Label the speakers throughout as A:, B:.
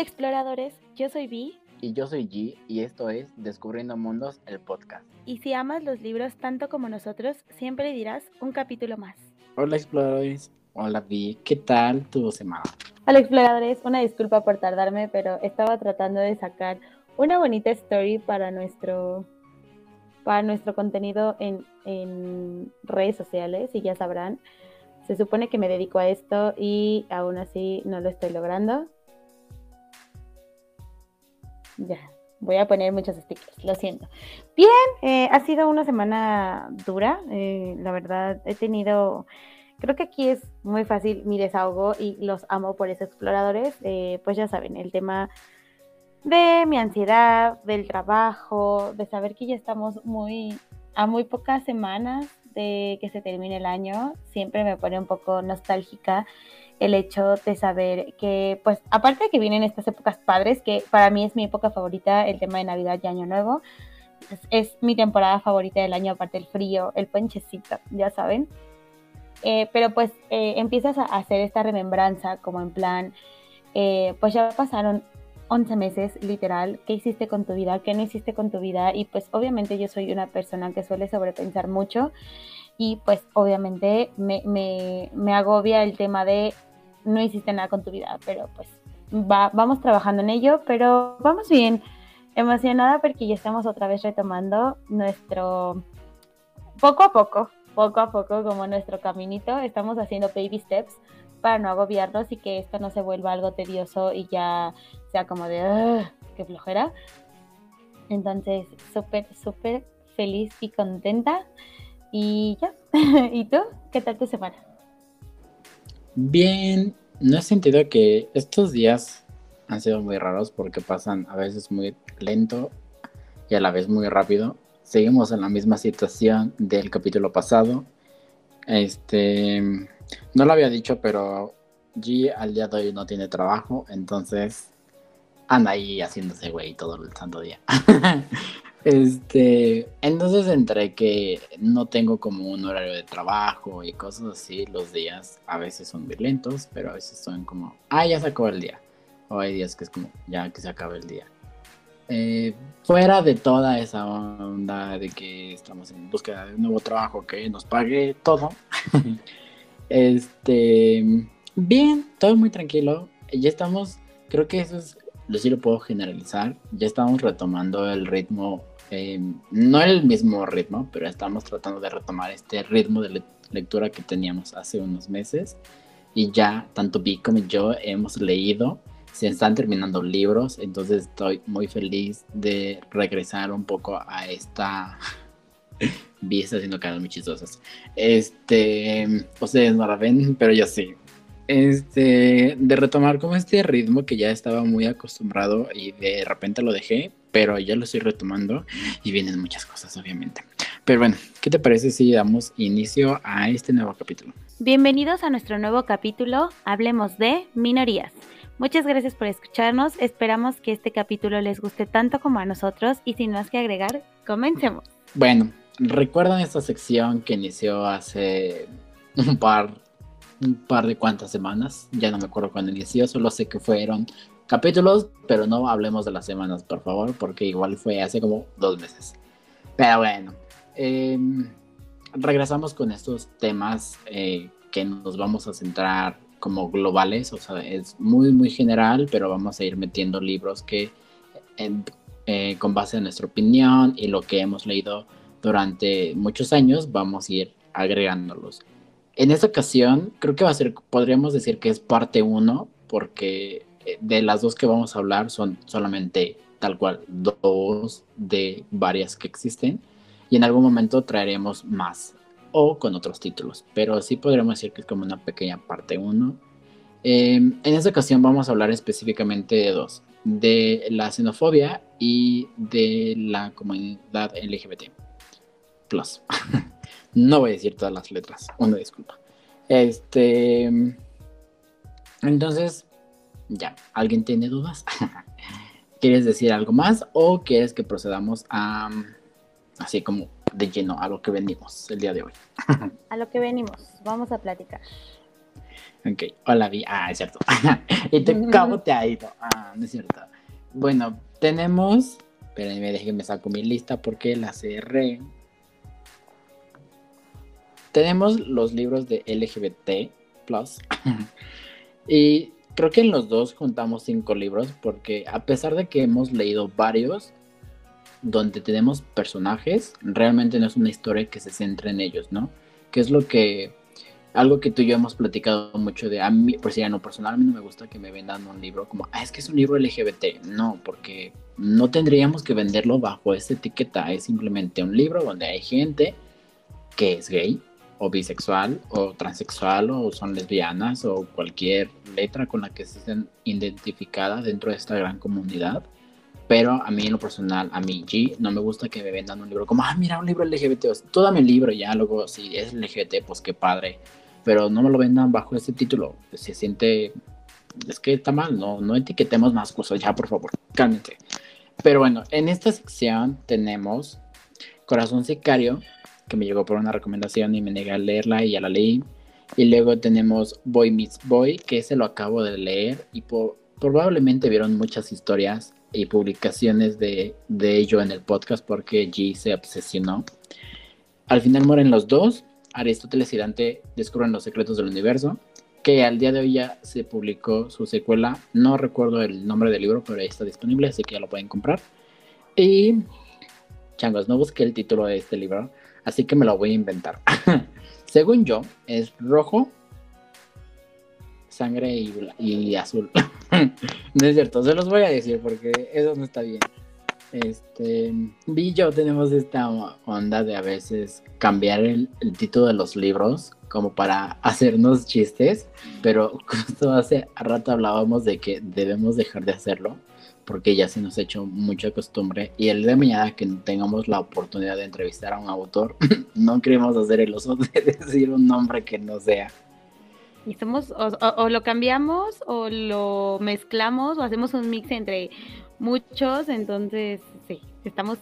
A: Hola exploradores, yo soy Vi.
B: Y yo soy G y esto es Descubriendo Mundos, el podcast.
A: Y si amas los libros tanto como nosotros, siempre dirás un capítulo más.
B: Hola exploradores, hola Vi, ¿qué tal tu semana?
A: Hola exploradores, una disculpa por tardarme, pero estaba tratando de sacar una bonita story para nuestro, para nuestro contenido en, en redes sociales y ya sabrán, se supone que me dedico a esto y aún así no lo estoy logrando. Ya, voy a poner muchos stickers, lo siento. Bien, eh, ha sido una semana dura, eh, la verdad he tenido, creo que aquí es muy fácil mi desahogo y los amo por esos exploradores, eh, pues ya saben, el tema de mi ansiedad, del trabajo, de saber que ya estamos muy a muy pocas semanas de que se termine el año, siempre me pone un poco nostálgica el hecho de saber que, pues, aparte de que vienen estas épocas padres, que para mí es mi época favorita, el tema de Navidad y Año Nuevo, es, mi temporada favorita del año, aparte del frío, el ponchecito, ya saben. Eh, pero pues eh, empiezas a hacer esta remembranza como en plan, eh, pues ya pasaron 11 meses, literal, ¿qué hiciste con tu vida? ¿Qué no hiciste con tu vida? Y pues obviamente yo soy una persona que suele sobrepensar mucho y pues obviamente me, me, me agobia el tema de no hiciste nada con tu vida, pero pues va, vamos trabajando en ello, pero vamos bien. Emocionada porque ya estamos otra vez retomando nuestro, poco a poco, poco a poco, como nuestro caminito, estamos haciendo baby steps para no agobiarnos y que esto no se vuelva algo tedioso y ya sea como de, qué flojera. Entonces, súper, súper feliz y contenta. Y ya. ¿Y tú? ¿Qué tal tu semana?
B: Bien, no he sentido que estos días han sido muy raros porque pasan a veces muy lento y a la vez muy rápido. Seguimos en la misma situación del capítulo pasado. Este, no lo había dicho, pero G al día de hoy no tiene trabajo, entonces anda ahí haciéndose güey todo el santo día. Este, entonces entre que no tengo como un horario de trabajo y cosas así, los días a veces son muy lentos, pero a veces son como, ah, ya se acabó el día. O hay días que es como, ya que se acaba el día. Eh, fuera de toda esa onda de que estamos en búsqueda de un nuevo trabajo que nos pague todo, este, bien, todo muy tranquilo. Ya estamos, creo que eso es, lo sí lo puedo generalizar, ya estamos retomando el ritmo eh, no el mismo ritmo, pero estamos tratando de retomar este ritmo de lectura que teníamos hace unos meses. Y ya tanto Vic como yo hemos leído, se están terminando libros, entonces estoy muy feliz de regresar un poco a esta... Vi está haciendo caras muy chistosas. Este, ustedes no la ven, pero yo sí. Este, de retomar como este ritmo que ya estaba muy acostumbrado y de repente lo dejé, pero ya lo estoy retomando y vienen muchas cosas, obviamente. Pero bueno, ¿qué te parece si damos inicio a este nuevo capítulo?
A: Bienvenidos a nuestro nuevo capítulo, hablemos de minorías. Muchas gracias por escucharnos, esperamos que este capítulo les guste tanto como a nosotros y sin más que agregar, comencemos.
B: Bueno, ¿recuerdan esta sección que inició hace un par, un par de cuantas semanas? Ya no me acuerdo cuándo inició, solo sé que fueron capítulos, pero no hablemos de las semanas, por favor, porque igual fue hace como dos meses. Pero bueno, em, regresamos con estos temas eh, que nos vamos a centrar como globales, o sea, es muy, muy general, pero vamos a ir metiendo libros que eh, con base en nuestra opinión y lo que hemos leído durante muchos años, vamos a ir agregándolos. En esta ocasión, creo que va a ser, podríamos decir que es parte 1, porque eh, de las dos que vamos a hablar son solamente tal cual dos de varias que existen y en algún momento traeremos más o con otros títulos, pero sí podríamos decir que es como una pequeña parte 1. Em, en esta ocasión vamos a hablar específicamente de dos, de la xenofobia y de la comunidad LGBT. Plus. no voy a decir todas las letras, una disculpa. Este, entonces, ya, ¿alguien tiene dudas? ¿Quieres decir algo más o quieres que procedamos a, así como de lleno, a lo que venimos el día de hoy?
A: a lo que venimos, vamos a platicar.
B: Ok, hola Vi. Ah, es cierto. y te cabo te ha ido. Ah, no es cierto. Bueno, tenemos. Espérenme, déjenme saco mi lista porque la cerré. Tenemos los libros de LGBT y creo que en los dos juntamos cinco libros porque a pesar de que hemos leído varios donde tenemos personajes, realmente no es una historia que se centre en ellos, ¿no? Que es lo que algo que tú y yo hemos platicado mucho de a mí, por si no personal, a mí no me gusta que me vendan un libro como, ah, es que es un libro LGBT. No, porque no tendríamos que venderlo bajo esa etiqueta. Es simplemente un libro donde hay gente que es gay o bisexual o transexual o son lesbianas o cualquier letra con la que se estén identificadas dentro de esta gran comunidad. Pero a mí en lo personal, a mí G, no me gusta que me vendan un libro como, ah, mira, un libro LGBT. todo mi libro ya, luego si es LGBT, pues qué padre. Pero no me lo vendan bajo ese título. Se siente, es que está mal, no, no etiquetemos más cosas, ya por favor, cálmense. Pero bueno, en esta sección tenemos Corazón Sicario, que me llegó por una recomendación y me negué a leerla y ya la leí. Y luego tenemos Boy Meets Boy, que ese lo acabo de leer y probablemente vieron muchas historias y publicaciones de, de ello en el podcast porque G se obsesionó. Al final mueren los dos. Aristóteles y Dante descubren los secretos del universo, que al día de hoy ya se publicó su secuela. No recuerdo el nombre del libro, pero ahí está disponible, así que ya lo pueden comprar. Y changos, no busqué el título de este libro, así que me lo voy a inventar. Según yo, es rojo, sangre y, azul. no es cierto, se los voy a decir porque eso no está bien. Este, y yo tenemos esta onda de a veces cambiar el, título de los libros como para hacernos chistes, pero justo hace rato hablábamos de que debemos dejar de hacerlo porque ya se nos ha hecho mucha costumbre y el de mañana que tengamos la oportunidad de entrevistar a un autor, no queremos hacer el oso de decir un nombre que no sea.
A: Y somos, o, lo cambiamos, o lo mezclamos, o hacemos un mix entre muchos, entonces sí, estamos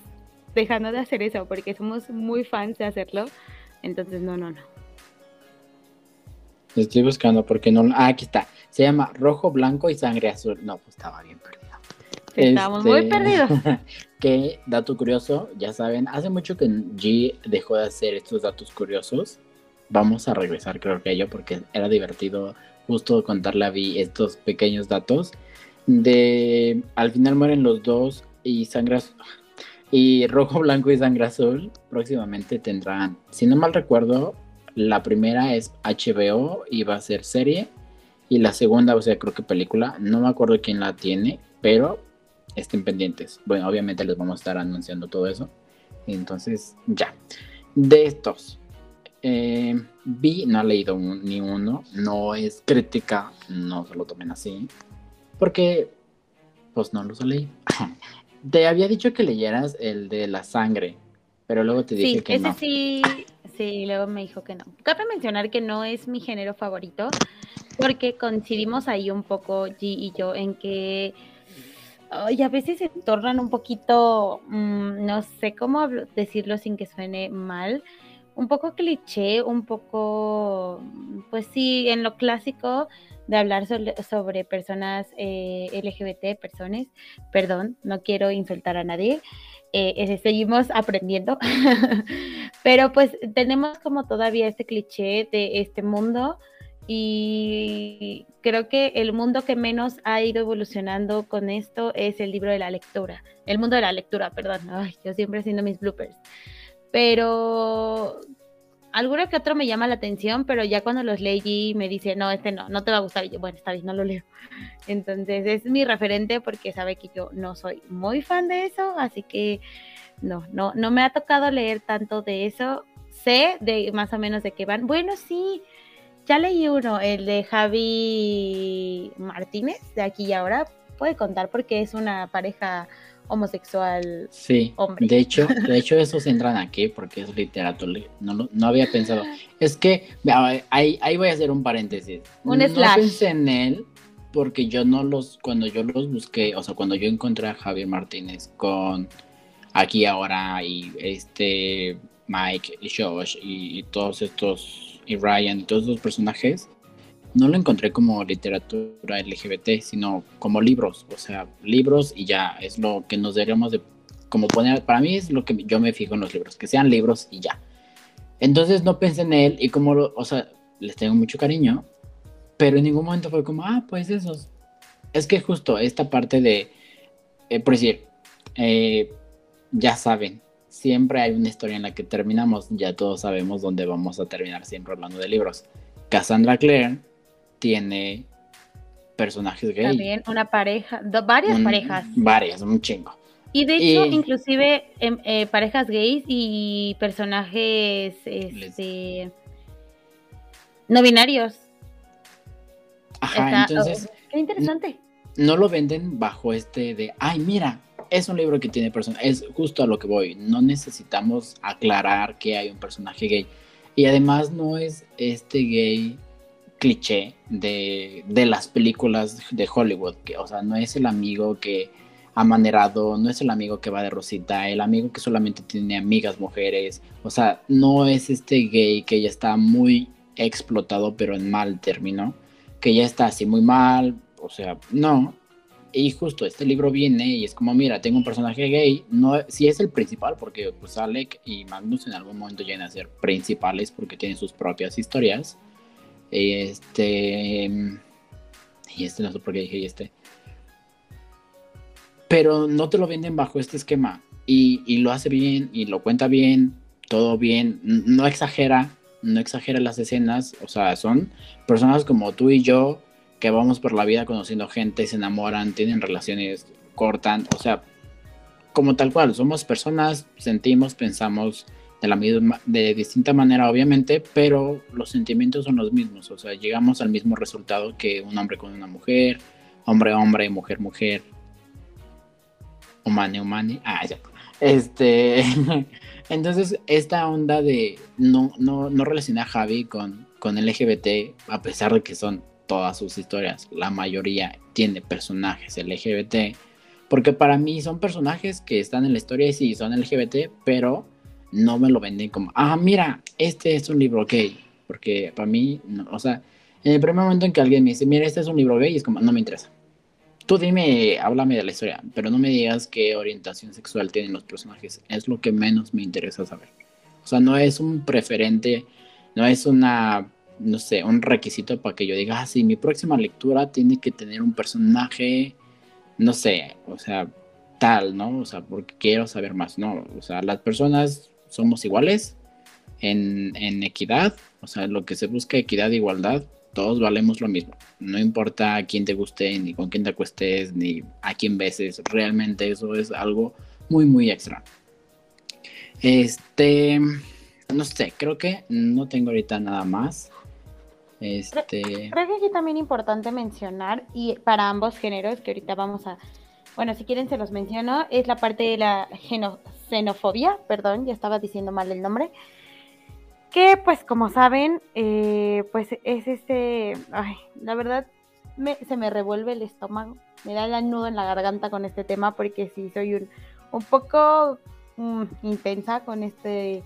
A: dejando de hacer eso porque somos muy fans de hacerlo, entonces no, no, no.
B: Estoy buscando porque no. Ah, aquí está. Se llama Rojo, Blanco y Sangre Azul. No, pues estaba bien perdido.
A: Estamos muy este, perdidos.
B: que, dato curioso, ya saben, hace mucho que G dejó de hacer estos datos curiosos. Vamos a regresar, creo que a ello, porque era divertido justo contarle a Vi estos pequeños datos. De al final mueren los dos y sangre y rojo, blanco y sangre azul próximamente tendrán, si no mal recuerdo, la primera es HBO y va a ser serie y la segunda, o sea, creo que película, no me acuerdo quién la tiene, pero estén pendientes. Bueno, obviamente les vamos a estar anunciando todo eso. Entonces, ya. De estos, eh, vi, no he leído ni uno, no es crítica, no se lo tomen así, porque pues no los leí. te había dicho que leyeras el de la sangre, pero luego te dije que ese
A: Sí, sí, luego me dijo que no. Cabe mencionar que no es mi género favorito, porque coincidimos ahí un poco, G y yo, en que y a veces se tornan un poquito, mm, no sé cómo decirlo sin que suene mal, un poco cliché, un poco, pues sí, en lo clásico de hablar sobre, personas eh, LGBT, personas, perdón, no quiero insultar a nadie, eh, seguimos aprendiendo, pero pues tenemos como todavía este cliché de este mundo y creo que el mundo que menos ha ido evolucionando con esto es el libro de la lectura, el mundo de la lectura, perdón, Ay, yo siempre haciendo mis bloopers, pero alguno que otro me llama la atención, pero ya cuando los leí me dice, no, este no, no te va a gustar, y yo, bueno, está bien, no lo leo. Entonces es mi referente porque sabe que yo no soy muy fan de eso, así que no, no, no me ha tocado leer tanto de eso. Sé de más o menos de qué van. Bueno, sí, ya leí uno, el de Javi Martínez, de aquí y ahora. Puede contar porque es una pareja homosexual.
B: Sí, hombre. De hecho, de hecho esos entran aquí porque es literatura. No, no había pensado. Es que ahí, ahí voy a hacer un paréntesis.
A: Un no
B: pensé en él porque yo no los, cuando yo los busqué, o sea, cuando yo encontré a Javier Martínez con aquí ahora y este Mike y Josh y todos estos y Ryan todos los personajes, no lo encontré como literatura LGBT, sino como libros, o sea, libros y ya, es lo que nos deberíamos de, como poner, para mí es lo que yo me fijo en los libros, que sean libros y ya. Entonces no pensé en él y como, lo, o sea, les tengo mucho cariño, pero en ningún momento fue como, ah, pues esos. Es que justo esta parte de, eh, por decir, eh, ya saben, siempre hay una historia en la que terminamos, ya todos sabemos dónde vamos a terminar siempre hablando de libros. Cassandra Clare tiene personajes gay.
A: También una pareja, varias parejas.
B: Varias, un chingo.
A: Y de hecho, inclusive em, eh, parejas gays y personajes este, no binarios.
B: Ajá, entonces.
A: qué interesante.
B: No lo venden bajo este de, ay, mira, es un libro que tiene personas. Es justo a lo que voy. No necesitamos aclarar que hay un personaje gay. Y además no es este gay cliché de, de las películas de Hollywood. Que, o sea, no es el amigo que amanerado, no es el amigo que va de rosita, el amigo que solamente tiene amigas mujeres. O sea, no es este gay que ya está muy explotado, pero en mal término, que ya está así muy mal. O sea, no, y justo este libro viene y es como, mira, tengo un personaje gay, no, si es el principal, porque pues Alec y Magnus en algún momento llegan a ser principales porque tienen sus propias historias. Este... Y este no sé por qué dije este. Pero no te lo venden bajo este esquema. Y, y lo hace bien y lo cuenta bien, todo bien, no exagera, no exagera las escenas. O sea, son personas como tú y yo que vamos por la vida conociendo gente, se enamoran, tienen relaciones, cortan, o sea, como tal cual, somos personas, sentimos, pensamos de la misma, de distinta manera, obviamente, pero los sentimientos son los mismos, o sea, llegamos al mismo resultado que un hombre con una mujer, hombre, hombre, mujer, mujer, humane, humane, ah, ya. Este, entonces, esta onda de no, no, no relacionar a Javi con, con LGBT, a pesar de que son todas sus historias, la mayoría tiene personajes LGBT, porque para mí son personajes que están en la historia y sí, son LGBT, pero no me lo venden como, ah, mira, este es un libro gay, porque para mí, o sea, en el primer momento en que alguien me dice, mira, este es un libro gay, es como, no me interesa. Tú dime, háblame de la historia, pero no me digas qué orientación sexual tienen los personajes, es lo que menos me interesa saber. O sea, no es un preferente, no es una no sé, un requisito para que yo diga, ah, mi próxima lectura tiene que tener un personaje, no sé, o sea, tal, ¿no? O sea, porque quiero saber más, ¿no? O sea, las personas somos iguales en, en equidad, o sea, lo que se busca equidad e igualdad, todos valemos lo mismo. No importa a quién te guste, ni con quién te acuestes, ni a quién beses, realmente eso es algo muy, muy extra. Este, no sé, creo que no tengo ahorita nada más. Este...
A: Creo que aquí también importante mencionar, y para ambos géneros, que ahorita vamos a, bueno, si quieren se los menciono, es la parte de la xenofobia, perdón, ya estaba diciendo mal el nombre, que pues como saben, eh, pues es este, ay, la verdad se me revuelve el estómago, me da el nudo en la garganta con este tema, porque sí soy un, un poco mm, intensa con este,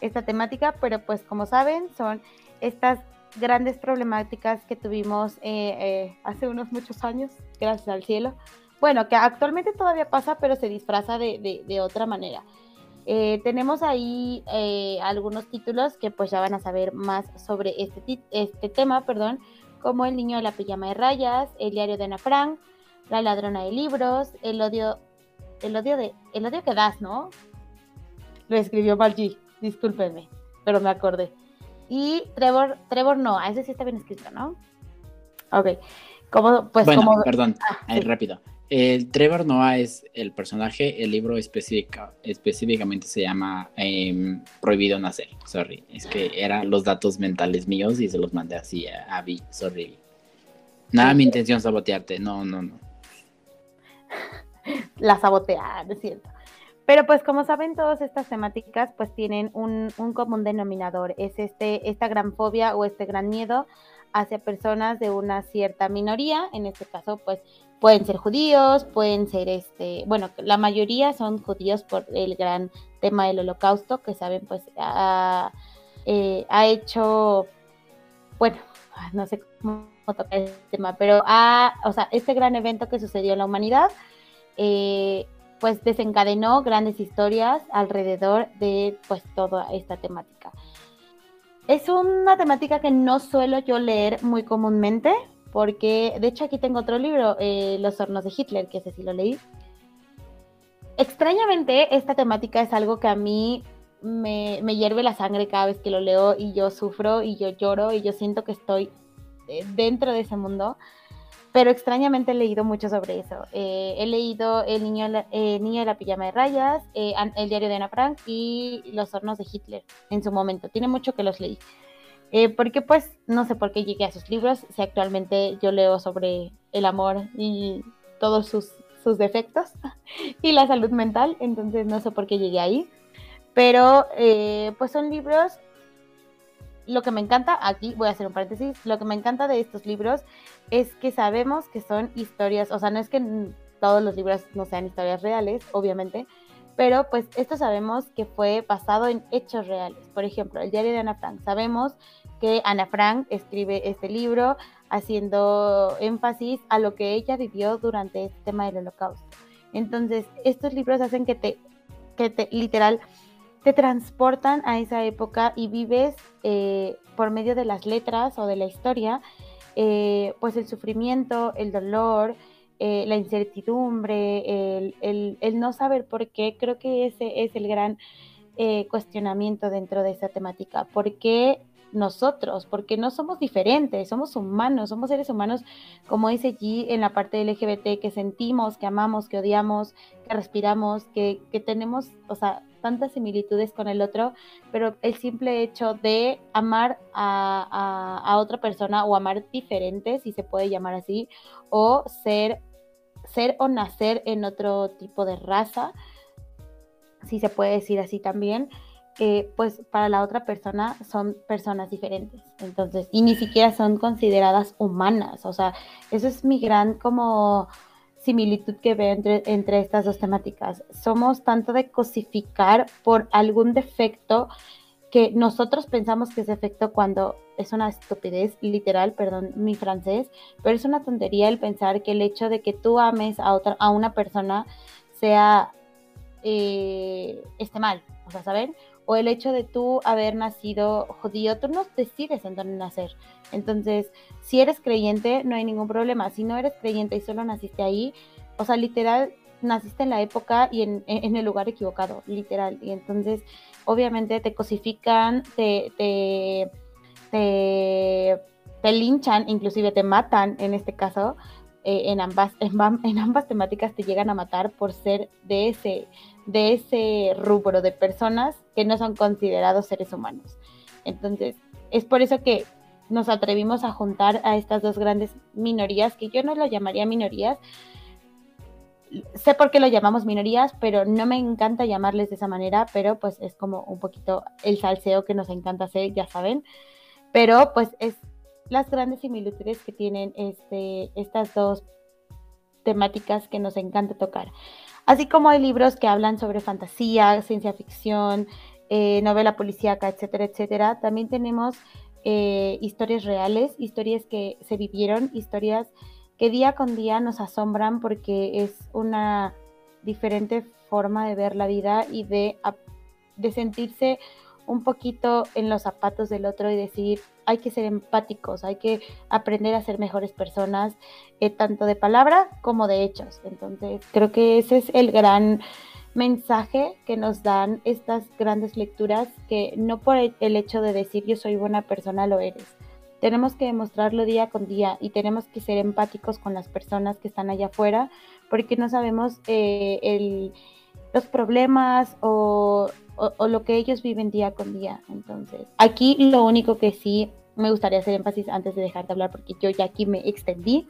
A: esta temática, pero pues como saben, son estas grandes problemáticas que tuvimos eh, eh, hace unos muchos años, gracias al cielo. Bueno, que actualmente todavía pasa, pero se disfraza de, otra manera. Eh, tenemos ahí algunos títulos que pues ya van a saber más sobre este, este tema, perdón, como El niño de la pijama de rayas, El diario de Ana Frank, La ladrona de libros, El odio, el odio de, el odio que das, ¿no? Lo escribió Balgi, discúlpenme, pero me acordé. Y Trevor, Trevor no, a ese sí está bien escrito, ¿no? Ok. Como, pues
B: bueno,
A: como...
B: perdón, ah, rápido. El Trevor Noah es el personaje, el libro específica, específicamente se llama em, Prohibido Nacer, sorry, es que eran los datos mentales míos y se los mandé así a Abby, sorry. Nada, mi intención sabotearte, no, no, no.
A: La sabotea, es cierto. Pero pues como saben, todas estas temáticas pues tienen un, común denominador, es este, esta gran fobia o este gran miedo hacia personas de una cierta minoría, en este caso pues pueden ser judíos, pueden ser este, bueno, la mayoría son judíos por el gran tema del holocausto, que saben pues ha, eh, ha hecho, bueno, no sé cómo tocar el tema, pero a, o sea, este gran evento que sucedió en la humanidad, eh, pues desencadenó grandes historias alrededor de pues toda esta temática. Es una temática que no suelo yo leer muy comúnmente, porque de hecho aquí tengo otro libro, eh, Los hornos de Hitler, que ese sí lo leí. Extrañamente, esta temática es algo que a mí me, me, hierve la sangre cada vez que lo leo y yo sufro y yo lloro y yo siento que estoy eh, dentro de ese mundo. Pero extrañamente he leído mucho sobre eso. Eh, he leído El niño, eh, niño de la pijama de rayas, El diario de Ana Frank y Los hornos de Hitler en su momento. Tiene mucho que los leí. porque pues no sé por qué llegué a sus libros, si actualmente yo leo sobre el amor y todos sus, sus defectos y la salud mental, entonces no sé por qué llegué ahí. Pero eh, pues son libros, lo que me encanta, aquí voy a hacer un paréntesis, lo que me encanta de estos libros es que sabemos que son historias, o sea, no es que todos los libros no sean historias reales, obviamente, pero pues esto sabemos que fue basado en hechos reales. Por ejemplo, el diario de Ana Frank. Sabemos que Ana Frank escribe este libro haciendo énfasis a lo que ella vivió durante este tema del holocausto. Entonces, estos libros hacen que te, que te literal te transportan a esa época y vives eh, por medio de las letras o de la historia, eh, pues el sufrimiento, el dolor, eh, la incertidumbre, el, el, no saber por qué, creo que ese es el gran cuestionamiento dentro de esa temática. ¿Por qué nosotros, porque no somos diferentes, somos humanos, somos seres humanos, como dice allí en la parte LGBT, que sentimos, que amamos, que odiamos, que respiramos, que, que tenemos, o sea, tantas similitudes con el otro, pero el simple hecho de amar a, otra persona o amar diferente, si se puede llamar así, o ser, ser o nacer en otro tipo de raza, si se puede decir así también, pues para la otra persona son personas diferentes. Entonces, y ni siquiera son consideradas humanas. O sea, eso es mi gran como similitud que veo entre, entre estas dos temáticas. Somos tanto de cosificar por algún defecto que nosotros pensamos que es defecto cuando es una estupidez, literal, perdón mi francés, pero es una tontería el pensar que el hecho de que tú ames a, otra, a una persona sea, eh, esté mal, o sea, ¿saben? O el hecho de tú haber nacido judío, tú no decides en dónde nacer. Entonces, si eres creyente, no hay ningún problema. Si no eres creyente y solo naciste ahí, o sea, literal, naciste en la época y en, el lugar equivocado, literal. Y entonces, obviamente, te cosifican, te, te, te, linchan, inclusive te matan en este caso. Eh, en, ambas, en ambas temáticas te llegan a matar por ser de ese, de ese rubro de personas que no son considerados seres humanos. Entonces, es por eso que nos atrevimos a juntar a estas dos grandes minorías, que yo no lo llamaría minorías. Sé por qué lo llamamos minorías, pero no me encanta llamarles de esa manera, pero pues es como un poquito el salseo que nos encanta hacer, ya saben. Pero pues es las grandes similitudes que tienen este, estas dos temáticas que nos encanta tocar. Así como hay libros que hablan sobre fantasía, ciencia ficción, eh, novela policíaca, etcétera, etcétera. También tenemos eh, historias reales, historias que se vivieron, historias que día con día nos asombran porque es una diferente forma de ver la vida y de, de sentirse un poquito en los zapatos del otro y decir, hay que ser empáticos, hay que aprender a ser mejores personas, eh, tanto de palabra como de hechos. Entonces, creo que ese es el gran mensaje que nos dan estas grandes lecturas, que no por el hecho de decir yo soy buena persona lo eres. Tenemos que demostrarlo día con día y tenemos que ser empáticos con las personas que están allá afuera, porque no sabemos eh, el, los problemas o o, lo que ellos viven día con día. Entonces, aquí lo único que sí me gustaría hacer énfasis antes de dejar de hablar, porque yo ya aquí me extendí,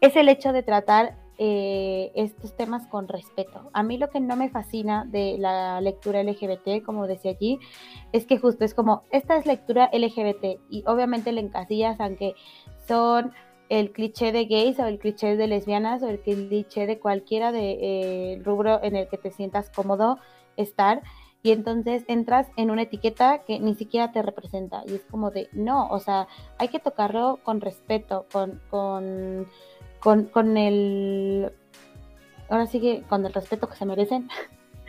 A: es el hecho de tratar eh, estos temas con respeto. A mí lo que no me fascina de la lectura LGBT, como decía allí, es que justo es como, esta es lectura LGBT y obviamente le encasillas aunque son el cliché de gays o el cliché de lesbianas o el cliché de cualquiera de eh, rubro en el que te sientas cómodo estar y entonces entras en una etiqueta que ni siquiera te representa y es como de, no, o sea, hay que tocarlo con respeto, con, con, con, con el, ahora sí que con el respeto que se merecen.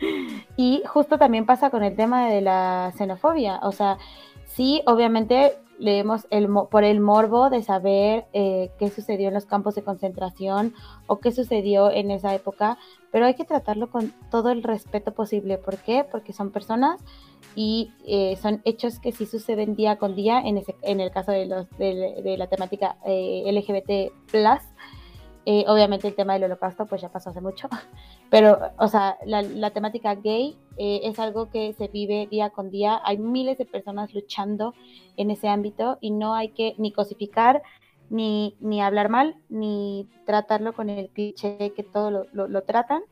A: y justo también pasa con el tema de la xenofobia, o sea, sí, obviamente leemos el, por el morbo de saber eh, qué sucedió en los campos de concentración o qué sucedió en esa época, pero hay que tratarlo con todo el respeto posible. ¿Por qué? Porque son personas y eh, son hechos que sí suceden día con día en, ese, en el caso de, los, de, la temática eh, LGBT eh, obviamente el tema del holocausto pues ya pasó hace mucho, pero o sea, la, temática gay eh, es algo que se vive día con día, hay miles de personas luchando en ese ámbito y no hay que ni cosificar, ni, ni hablar mal, ni tratarlo con el cliché que todo lo, lo, tratan.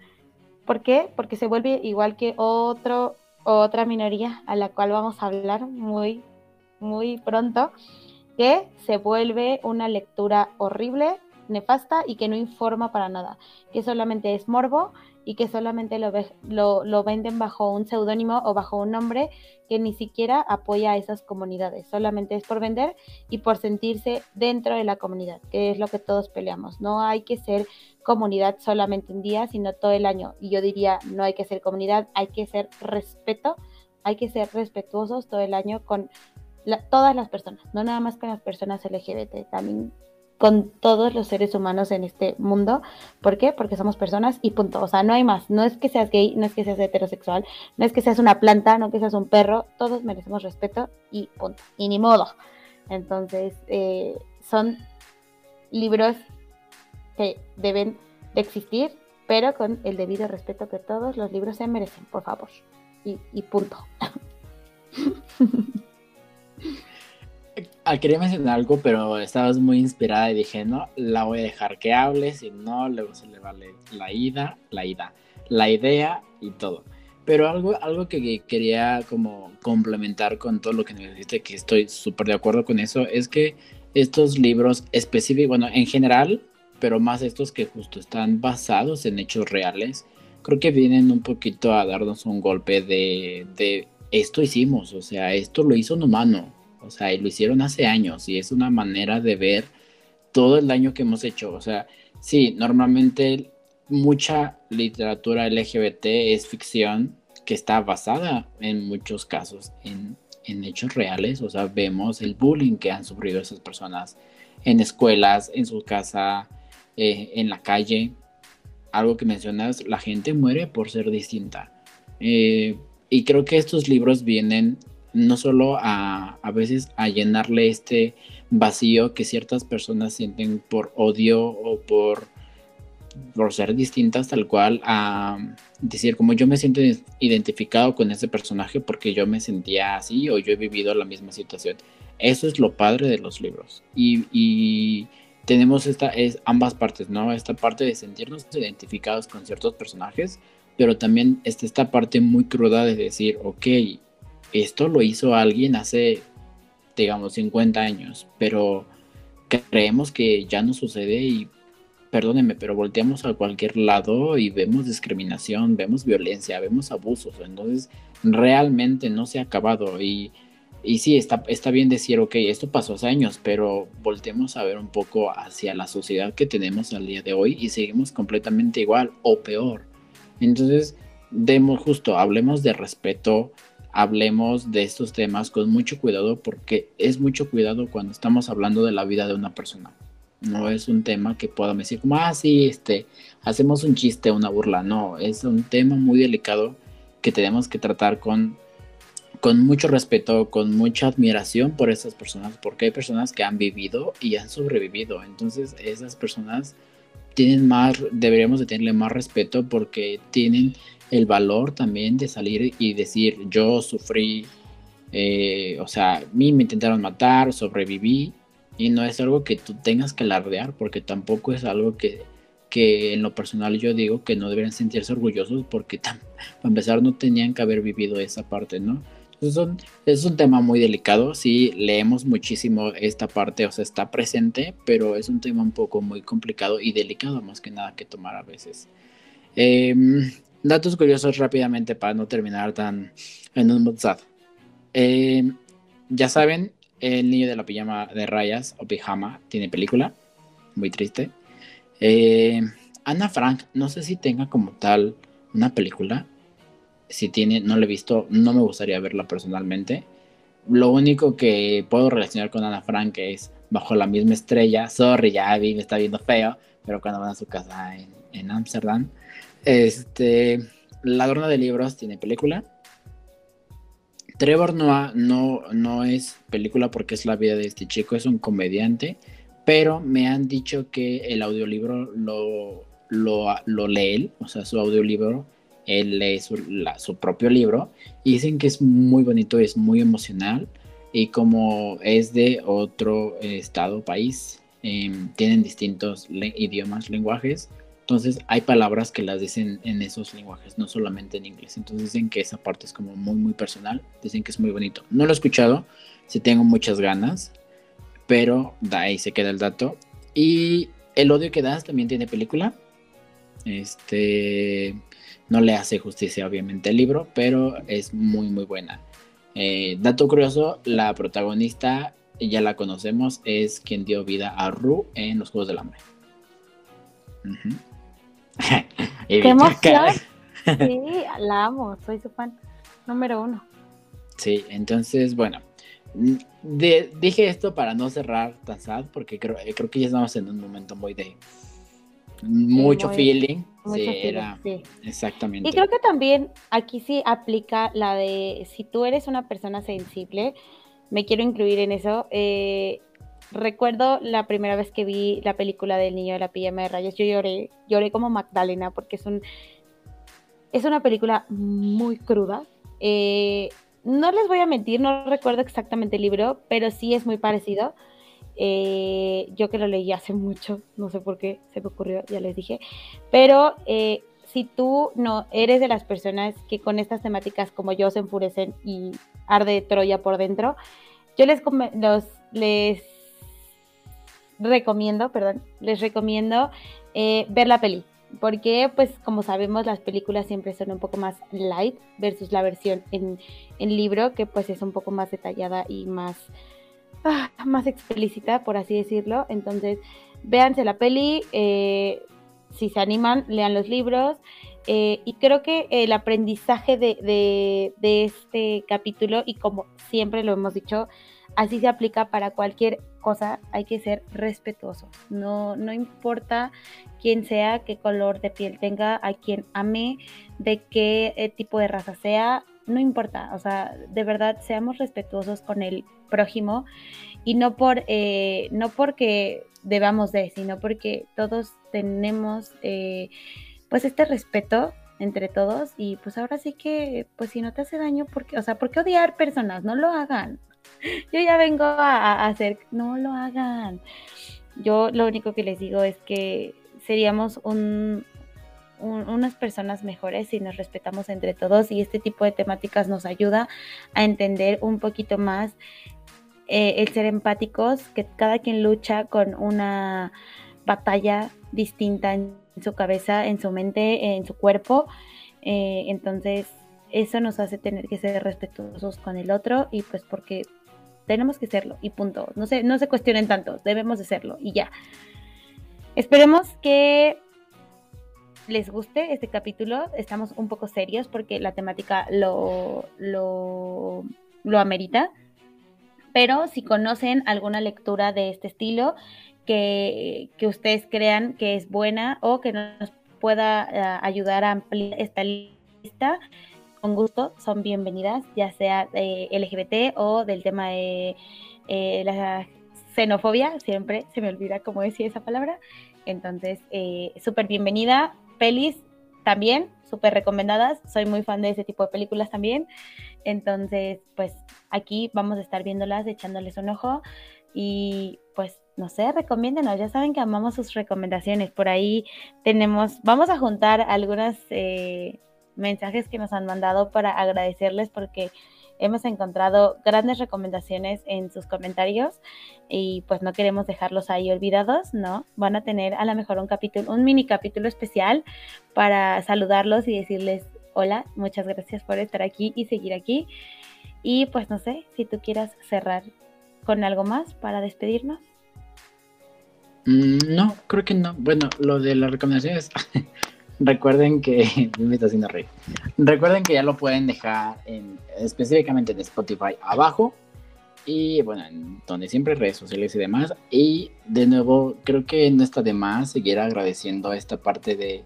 A: ¿Por qué? Porque se vuelve igual que otro, otra minoría a la cual vamos a hablar muy, muy pronto, que se vuelve una lectura horrible nefasta y que no informa para nada, que solamente es morbo y que solamente lo, lo, lo venden bajo un seudónimo o bajo un nombre que ni siquiera apoya a esas comunidades, solamente es por vender y por sentirse dentro de la comunidad, que es lo que todos peleamos. No hay que ser comunidad solamente un día, sino todo el año. Y yo diría, no hay que ser comunidad, hay que ser respeto, hay que ser respetuosos todo el año con todas las personas, no nada más con las personas LGBT, también con todos los seres humanos en este mundo. ¿Por qué? Porque somos personas y punto. O sea, no hay más. No es que seas gay, no es que seas heterosexual, no es que seas una planta, no que seas un perro. Todos merecemos respeto y punto. Y ni modo. Entonces, eh, son libros que deben de existir, pero con el debido respeto que todos los libros se merecen, por favor. Y, y punto.
B: Ah, quería mencionar algo, pero estabas muy inspirada y dije, no, la voy a dejar que hable, si no, luego se le vale la ida, la ida, la idea y todo. Pero algo, algo que quería como complementar con todo lo que me dijiste, que estoy súper de acuerdo con eso, es que estos libros específicos, bueno, en general, pero más estos que justo están basados en hechos reales, creo que vienen un poquito a darnos un golpe de, de esto hicimos, o sea, esto lo hizo un humano, o sea, y lo hicieron hace años y es una manera de ver todo el daño que hemos hecho. O sea, sí, normalmente mucha literatura LGBT es ficción que está basada en muchos casos en, hechos reales. O sea, vemos el bullying que han sufrido esas personas en escuelas, en su casa, eh, en la calle. Algo que mencionas, la gente muere por ser distinta. Eh, y creo que estos libros vienen no solo a, a veces a llenarle este vacío que ciertas personas sienten por odio o por, por ser distintas tal cual a decir como yo me siento identificado con ese personaje porque yo me sentía así o yo he vivido la misma situación. Eso es lo padre de los libros. Y, tenemos esta, es ambas partes, ¿no? Esta parte de sentirnos identificados con ciertos personajes, pero también está esta parte muy cruda de decir, ok, esto lo hizo alguien hace, digamos, 50 años, pero creemos que ya no sucede y perdónenme, pero volteamos a cualquier lado y vemos discriminación, vemos violencia, vemos abusos, entonces realmente no se ha acabado y, y sí, está, está bien decir, ok, esto pasó hace años, pero volteemos a ver un poco hacia la sociedad que tenemos al día de hoy y seguimos completamente igual o peor. Entonces, demos justo, hablemos de respeto, hablemos de estos temas con mucho cuidado porque es mucho cuidado cuando estamos hablando de la vida de una persona. No es un tema que podamos decir como, ah, sí, este, hacemos un chiste, una burla. No, es un tema muy delicado que tenemos que tratar con, con mucho respeto, con mucha admiración por esas personas, porque hay personas que han vivido y han sobrevivido. Entonces, esas personas tienen más, deberíamos de tenerle más respeto porque tienen el valor también de salir y decir, yo sufrí, eh, o sea, a mí me intentaron matar, sobreviví, y no es algo que tú tengas que alardear, porque tampoco es algo que, que en lo personal yo digo que no deberían sentirse orgullosos, porque para empezar no tenían que haber vivido esa parte, ¿no? Entonces es un tema muy delicado, sí, leemos muchísimo esta parte, o sea, está presente, pero es un tema un poco muy complicado y delicado más que nada que tomar a veces. Eh, datos curiosos rápidamente para no terminar tan en un mood eh, ya saben, El niño de la pijama de rayas o pijama tiene película. Muy triste. Eh, Ana Frank, no sé si tenga como tal una película. Si tiene, no la he visto, no me gustaría verla personalmente. Lo único que puedo relacionar con Ana Frank es Bajo la misma estrella. Sorry, ya vi, me está viendo feo, pero cuando van a su casa en Ámsterdam. Este, La Adorna de Libros tiene película. Trevor Noah no, no es película porque es la vida de este chico, es un comediante, pero me han dicho que el audiolibro lo, lo, lee él, o sea, su audiolibro, él lee su, propio libro y dicen que es muy bonito, es muy emocional y como es de otro estado, país, em, tienen distintos idiomas, lenguajes, entonces hay palabras que las dicen en esos lenguajes, no solamente en inglés. Entonces dicen que esa parte es como muy, muy personal. Dicen que es muy bonito. No lo he escuchado, si tengo muchas ganas, pero de ahí se queda el dato. Y El odio que das también tiene película. Este no le hace justicia obviamente el libro, pero es muy muy buena. Eh, dato curioso, la protagonista, ya la conocemos, es quien dio vida a Ru en los Juegos del Hambre.
A: ¡Qué emoción! sí, la amo, soy su fan número uno.
B: Sí, entonces, bueno, dije esto para no cerrar tan sad, porque creo, eh, creo que ya estamos en un momento muy de mucho feeling. sí, era exactamente.
A: Y creo que también aquí sí aplica la de si tú eres una persona sensible, me quiero incluir en eso. Eh, recuerdo la primera vez que vi la película del niño de la pijama de rayas, yo lloré, lloré como Magdalena porque es un es una película muy cruda. Eh, no les voy a mentir, no recuerdo exactamente el libro, pero sí es muy parecido. Eh, yo que lo leí hace mucho, no sé por qué se me ocurrió, ya les dije. Pero eh, si tú no eres de las personas que con estas temáticas como yo se enfurecen y arde Troya por dentro, yo les, los, les recomiendo, perdón, les recomiendo eh, ver la peli. Porque, pues, como sabemos, las películas siempre son un poco más light versus la versión en, libro, que pues es un poco más detallada y más, ah, más explícita, por así decirlo. Entonces, véanse la peli, eh, si se animan, lean los libros. Eh, y creo que el aprendizaje de, de este capítulo, y como siempre lo hemos dicho, así se aplica para cualquier hay que ser respetuoso. No, no importa quién sea, qué color de piel tenga, a quien ame, de qué eh, tipo de raza sea, no importa. O sea, de verdad, seamos respetuosos con el prójimo y no por eh, no porque debamos de, sino porque todos tenemos eh, pues este respeto entre todos y pues ahora sí que pues si no te hace daño porque o sea ¿por qué odiar personas no lo hagan yo ya vengo a, hacer, no lo hagan. Yo lo único que les digo es que seríamos unas personas mejores si nos respetamos entre todos y este tipo de temáticas nos ayuda a entender un poquito más eh, el ser empáticos, que cada quien lucha con una batalla distinta en su cabeza, en su mente, en su cuerpo. Eh, entonces, eso nos hace tener que ser respetuosos con el otro y pues porque tenemos que serlo y punto. No se, no se cuestionen tanto, debemos de serlo y ya. Esperemos que les guste este capítulo. Estamos un poco serios porque la temática lo, lo, lo amerita. Pero si conocen alguna lectura de este estilo que, que ustedes crean que es buena o que nos pueda eh, ayudar a ampliar esta lista, con gusto son bienvenidas, ya sea LGBT o del tema de eh, la xenofobia, siempre se me olvida cómo decía esa palabra. Entonces, eh, súper bienvenida. Pelis también, súper recomendadas. Soy muy fan de ese tipo de películas también. Entonces, pues aquí vamos a estar viéndolas, echándoles un ojo. Y pues, no sé, recomiéndenos. Ya saben que amamos sus recomendaciones. Por ahí tenemos, vamos a juntar algunas eh, mensajes que nos han mandado para agradecerles porque hemos encontrado grandes recomendaciones en sus comentarios y pues no queremos dejarlos ahí olvidados, ¿no? Van a tener a lo mejor un capítulo, un mini capítulo especial para saludarlos y decirles hola, muchas gracias por estar aquí y seguir aquí. Y pues no sé, si tú quieras cerrar con algo más para despedirnos.
B: Mm, no, creo que no. Bueno, lo de las recomendaciones, recuerden que me está haciendo reír. Recuerden que ya lo pueden dejar en, específicamente en Spotify abajo y bueno, en donde siempre redes sociales y demás. Y de nuevo, creo que no está de más seguir agradeciendo esta parte de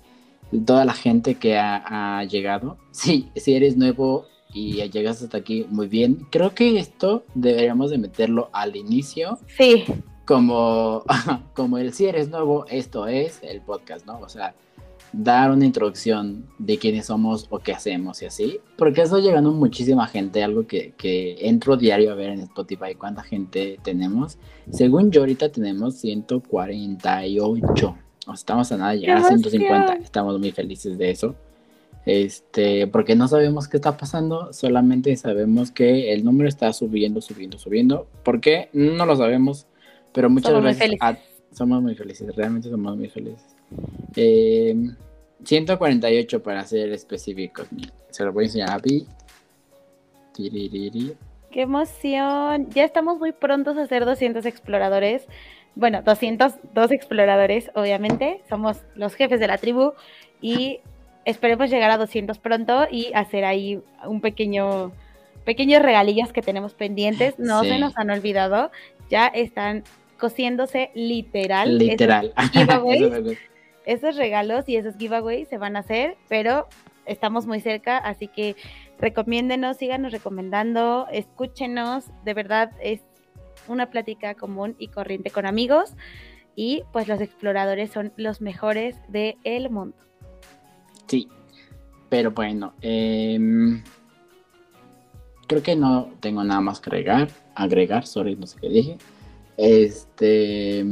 B: toda la gente que ha, ha llegado. Sí, si eres nuevo y llegas hasta aquí, muy bien. Creo que esto deberíamos de meterlo al inicio.
A: Sí
B: como, como el si eres nuevo, esto es el podcast, ¿no? O sea, dar una introducción de quiénes somos o qué hacemos y así, porque eso llegando muchísima gente, algo que, que entro diario a ver en Spotify, cuánta gente tenemos. Según yo ahorita tenemos 148, o estamos a nada llegar a 150, estamos muy felices de eso. Este, porque no sabemos qué está pasando, solamente sabemos que el número está subiendo, subiendo, subiendo. ¿Por qué? No lo sabemos pero muchas somos Muy somos muy felices, realmente somos muy felices. 148 eh, para ser específicos. Se lo voy a enseñar a Pi.
A: ¡Qué emoción! Ya estamos muy prontos a ser 200 exploradores. Bueno, 202 exploradores, obviamente. Somos los jefes de la tribu y esperemos llegar a 200 pronto y hacer ahí un pequeño pequeños regalillos que tenemos pendientes. No se nos han olvidado. Ya están cosiéndose literal.
B: Literal.
A: Esos, regalos y esos giveaways se van a hacer, pero estamos muy cerca, así que recomiéndenos, síganos recomendando, escúchenos, de verdad es una plática común y corriente con amigos y pues los exploradores son los mejores del mundo.
B: Sí, pero bueno, em, creo que no tengo nada más que agregar, agregar, sorry, no sé qué dije. Este,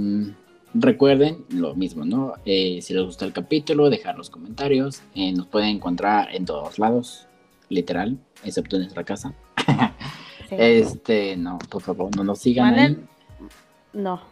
B: recuerden lo mismo, ¿no? Eh, si les gustó el capítulo, dejar los comentarios. Eh, nos pueden encontrar en todos lados, literal, excepto en nuestra casa. Este, no, por favor, no nos sigan ahí.
A: No.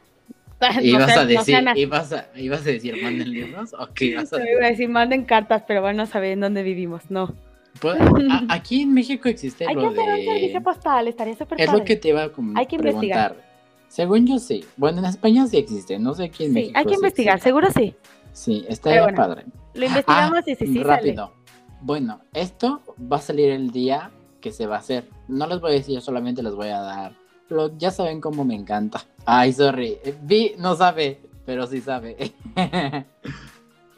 B: ¿Ibas, a decir, ibas, a, ¿Ibas a decir manden libros? ¿O qué ibas a
A: decir? Iba a decir manden cartas, pero bueno, saben dónde vivimos, no.
B: Pues, aquí en México existe
A: Hay
B: lo
A: que hacer un servicio postal, estaría súper
B: Es lo que te iba a Hay que preguntar. Investigar. Según yo sí. Bueno, en España sí existe, no sé aquí en sí,
A: Hay que investigar, seguro sí.
B: Sí, está padre.
A: Lo investigamos ah, y sí, sí Rápido.
B: Bueno, esto va a salir el día que se va a hacer. No les voy a decir, solamente les voy a dar. Lo, ya saben cómo me encanta. Ay, sorry. Vi no sabe, pero sí sabe.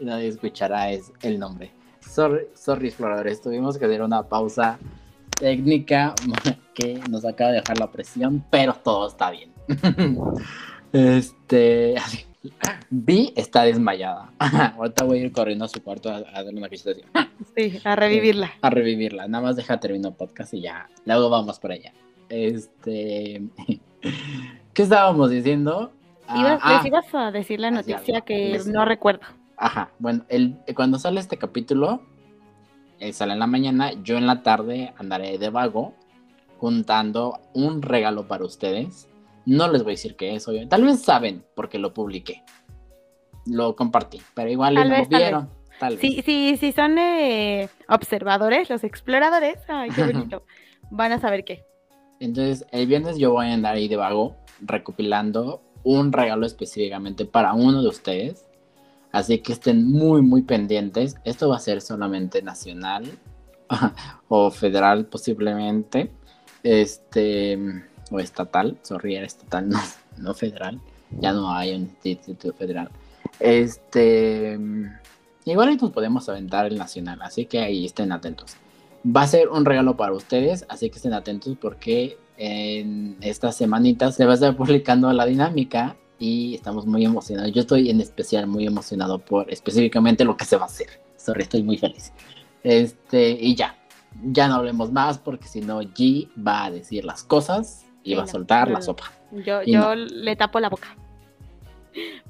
B: Nadie escuchará es el nombre. Sorry, sorry, exploradores. Tuvimos que hacer una pausa técnica que nos acaba de dejar la presión, pero todo está bien. este. Vi está desmayada. Ahorita voy a ir corriendo a su cuarto a, darle una visitación.
A: Sí, a revivirla.
B: a revivirla. Nada más deja terminar el podcast y ya. Luego vamos por allá. Este. ¿Qué estábamos diciendo?
A: Ibas, ah, ibas a decir la noticia que no recuerdo.
B: Ajá. Bueno, el, cuando sale este capítulo, eh, sale en la mañana. Yo en la tarde andaré de vago juntando un regalo para ustedes no les voy a decir qué es, obviamente. Tal vez saben porque lo publiqué. Lo compartí, pero igual no lo vieron. Tal vez.
A: Sí, sí, sí, son eh, observadores, los exploradores. Ay, qué bonito. Van a saber qué.
B: Entonces, el viernes yo voy a andar ahí de vago recopilando un regalo específicamente para uno de ustedes. Así que estén muy, muy pendientes. Esto va a ser solamente nacional o federal posiblemente. Este, o estatal, sorry, era estatal, no, no federal, ya no hay un instituto federal. Este, igual nos podemos aventar el nacional, así que ahí estén atentos. Va a ser un regalo para ustedes, así que estén atentos porque en estas semanitas se va a estar publicando la dinámica y estamos muy emocionados. Yo estoy en especial muy emocionado por específicamente lo que se va a hacer. Sorry, estoy muy feliz. Este, y ya, ya no hablemos más porque si no G va a decir las cosas y va a soltar la sopa.
A: Yo, yo le tapo la boca.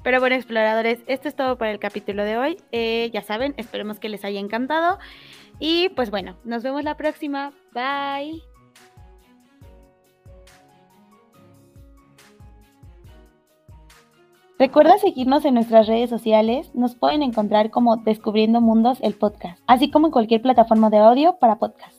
A: Pero bueno, exploradores, esto es todo para el capítulo de hoy. Eh, ya saben, esperemos que les haya encantado. Y pues bueno, nos vemos la próxima. Bye. Recuerda seguirnos en nuestras redes sociales, nos pueden encontrar como Descubriendo Mundos el podcast, así como en cualquier plataforma de audio para podcast.